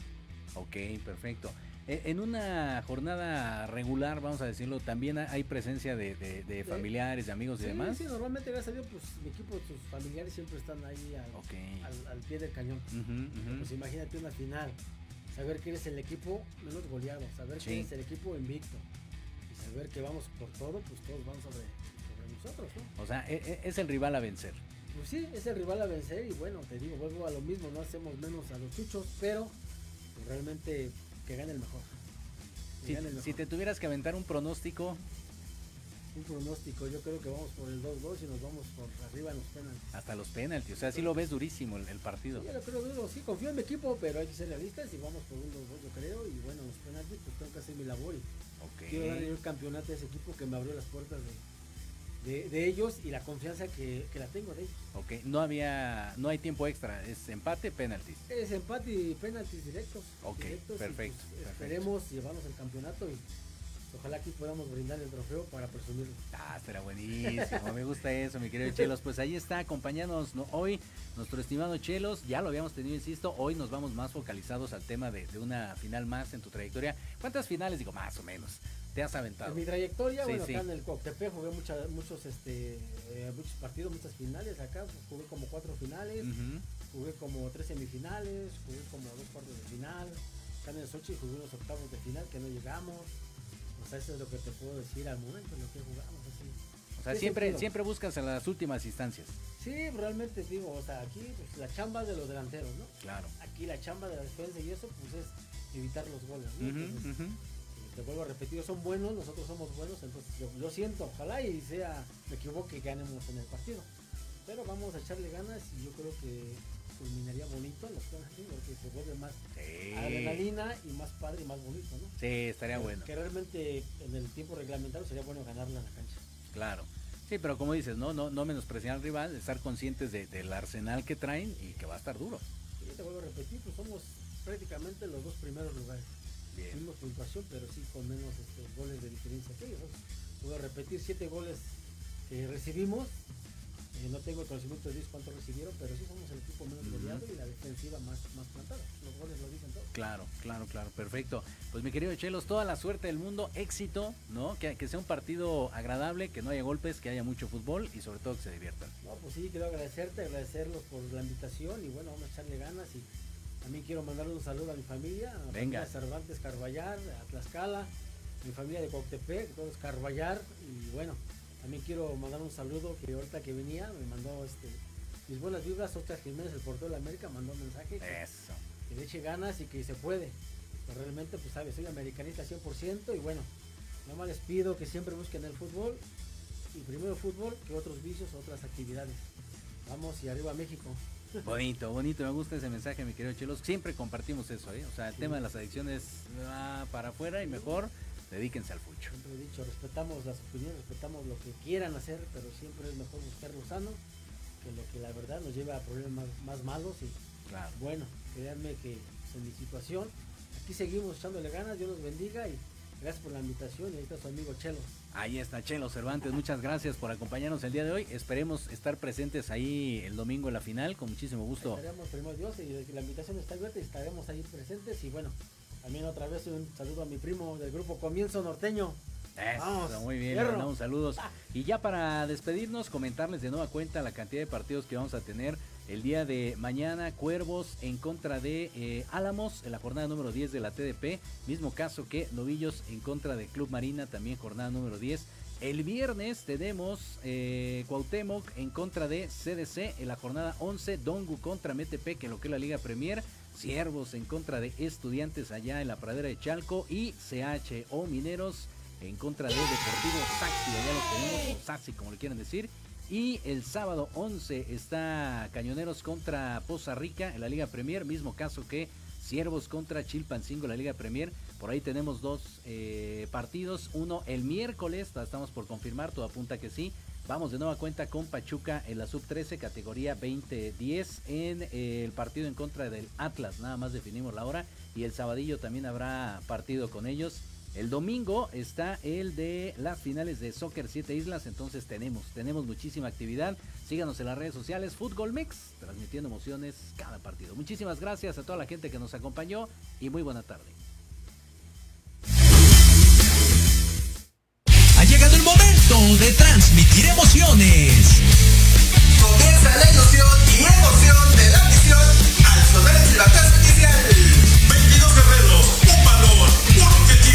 Ok, perfecto. Eh, En una jornada regular, vamos a decirlo, también hay presencia de, de- de familiares, de amigos y Sí, demás. sí, normalmente, gracias a Dios, pues mi equipo, sus familiares siempre están ahí al, Ok. al- al pie del cañón. Pues imagínate una final, saber que eres el equipo menos goleado, saber Sí. que eres el equipo invicto y saber que vamos por todo, pues todos van sobre, sobre nosotros, ¿no? O sea, e- e- es el rival a vencer. Pues sí, es el rival a vencer y bueno, te digo, vuelvo a lo mismo, no hacemos menos a los chuchos, pero pues, realmente que gane el mejor. Si, gane el si mejor. te tuvieras que aventar un pronóstico, Un pronóstico, yo creo que vamos por el 2-2 y nos vamos por arriba en los penaltis. hasta los penaltis, o sea, sí lo ves durísimo el, el partido. Yo lo creo duro, sí, confío en mi equipo, pero hay que ser realistas y vamos por un 2-2 yo creo y bueno, los penaltis pues tengo que hacer mi labor y quiero darle el campeonato a ese equipo que me abrió las puertas de, de, de ellos y la confianza que, que la tengo de ellos. Ok, no había, no hay tiempo extra, es empate, penaltis. Es empate y penaltis directos. Ok, directos y, perfecto, pues, perfecto. Esperemos llevarnos el campeonato y ojalá aquí podamos brindar el trofeo para presumirlo. Ah, será buenísimo, me gusta eso, mi querido Chelos. Pues ahí está, acompañándonos ¿no? hoy nuestro estimado Chelos. Ya lo habíamos tenido, insisto, hoy nos vamos más focalizados al tema de, de una final más en tu trayectoria. ¿Cuántas finales? Digo, más o menos. Te has aventado. En mi trayectoria, Sí, bueno, sí. acá en el Coctepe jugué mucha- muchos, este, eh, muchos partidos, muchas finales. Acá pues, jugué como cuatro finales, jugué como tres semifinales, jugué como dos cuartos de final. Acá en el Sochi jugué unos octavos de final que no llegamos. O sea, eso es lo que te puedo decir al momento, lo que jugamos. Así. O sea, Sí, siempre, siempre buscas en las últimas instancias. Sí, realmente digo, o sea, aquí pues, la chamba de los delanteros, ¿no? Claro. Aquí la chamba de la defensa y eso, pues es evitar los goles, ¿no? Entonces, te vuelvo a repetir, son buenos, nosotros somos buenos, entonces yo, yo siento, ojalá y sea, me equivoque y ganemos en el partido. Pero vamos a echarle ganas y yo creo que culminaría bonito los penaltis porque se vuelve más adrenalina y más padre y más bonito, ¿no? Sí, estaría bueno. Que realmente en el tiempo reglamentario sería bueno ganarla en la cancha. Claro. Sí, pero como dices, no, no, no menospreciar al rival, estar conscientes de- del arsenal que traen y que va a estar duro. Y te vuelvo a repetir, pues somos prácticamente los dos primeros lugares. Bien. Tuvimos puntuación, pero sí con menos este, goles de diferencia que ellos. Puedo repetir siete goles que recibimos. Eh, no tengo el conocimiento de Dios cuántos recibieron, pero sí somos el equipo menos goleado y la defensiva más, más plantada. Los goles lo dicen todo. Claro, claro, claro, perfecto. Pues mi querido Chelos, toda la suerte del mundo, éxito, ¿no? Que, que sea un partido agradable, que no haya golpes, que haya mucho fútbol y sobre todo que se diviertan. No, pues sí, quiero agradecerte, agradecerlos por la invitación y bueno, vamos a echarle ganas y también quiero mandarle un saludo a mi familia, a Venga. familia Cervantes Carballar, a Tlaxcala, mi familia de Coctepec, todos Carballar y bueno, también quiero mandar un saludo que ahorita que venía me mandó este mis buenas vibras, Oscar Jiménez, el portero de la América, mandó un mensaje que, Eso. que le eche ganas y que se puede. Pero realmente, pues sabes, soy americanista 100% y bueno, nada más les pido que siempre busquen el fútbol y primero fútbol que otros vicios, otras actividades. Vamos y arriba México. Bonito, bonito, me gusta ese mensaje, mi querido Chelos. Siempre compartimos eso, ¿eh? O sea, el tema de las adicciones va para afuera y mejor dedíquense al fucho. Siempre he dicho, respetamos las opiniones, respetamos lo que quieran hacer, pero siempre es mejor buscar lo sano que lo que la verdad nos lleva a problemas más malos y Claro. bueno, créanme que en mi situación, aquí seguimos echándole ganas, Dios los bendiga y gracias por la invitación y ahí está su amigo Chelo. Ahí está Chelo Cervantes, muchas gracias por acompañarnos el día de hoy. Esperemos estar presentes ahí el domingo en la final, con muchísimo gusto. Estaremos primero Dios y la invitación está abierta y estaremos ahí presentes y bueno, también otra vez un saludo a mi primo del grupo Comienzo Norteño. Eso, Vamos, muy bien, le mandamos saludos. Y ya para despedirnos, comentarles de nueva cuenta la cantidad de partidos que vamos a tener el día de mañana. Cuervos en contra de eh, Álamos en la jornada número 10 de la TDP. Mismo caso que Novillos en contra de Club Marina, también jornada número 10. El viernes tenemos eh, Cuauhtémoc en contra de CDC en la jornada 11. Dongu contra MTP, que lo que es la Liga Premier. Ciervos en contra de Estudiantes allá en la pradera de Chalco. Y CHO Mineros en contra de Deportivo Saxi, allá lo tenemos, o Saxi como le quieren decir. Y el sábado 11 está Cañoneros contra Poza Rica en la Liga Premier, mismo caso que Ciervos contra Chilpancingo en la Liga Premier. Por ahí tenemos dos eh, partidos. Uno el miércoles, estamos por confirmar, todo apunta que sí. Vamos de nueva cuenta con Pachuca en la sub 13, categoría 2010, en eh, el partido en contra del Atlas. Nada más definimos la hora. Y el sabadillo también habrá partido con ellos. El domingo está el de las finales de Soccer 7 Islas, entonces tenemos, tenemos muchísima actividad. Síganos en las redes sociales, Fútbol Mix, transmitiendo emociones cada partido. Muchísimas gracias a toda la gente que nos acompañó y muy buena tarde. Ha llegado el momento de transmitir emociones. Comienza la ilusión y emoción de la misión al sonar el silbatazo inicial.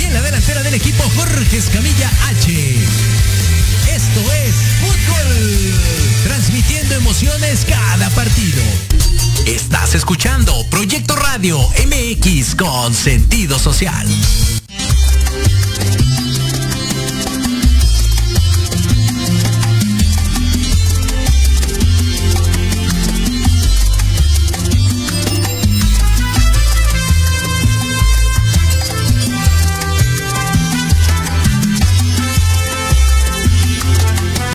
Y en la delantera del equipo, Jorge Escamilla H. Esto es Fútbol. Transmitiendo emociones cada partido. Estás escuchando Proyecto Radio MX con sentido social.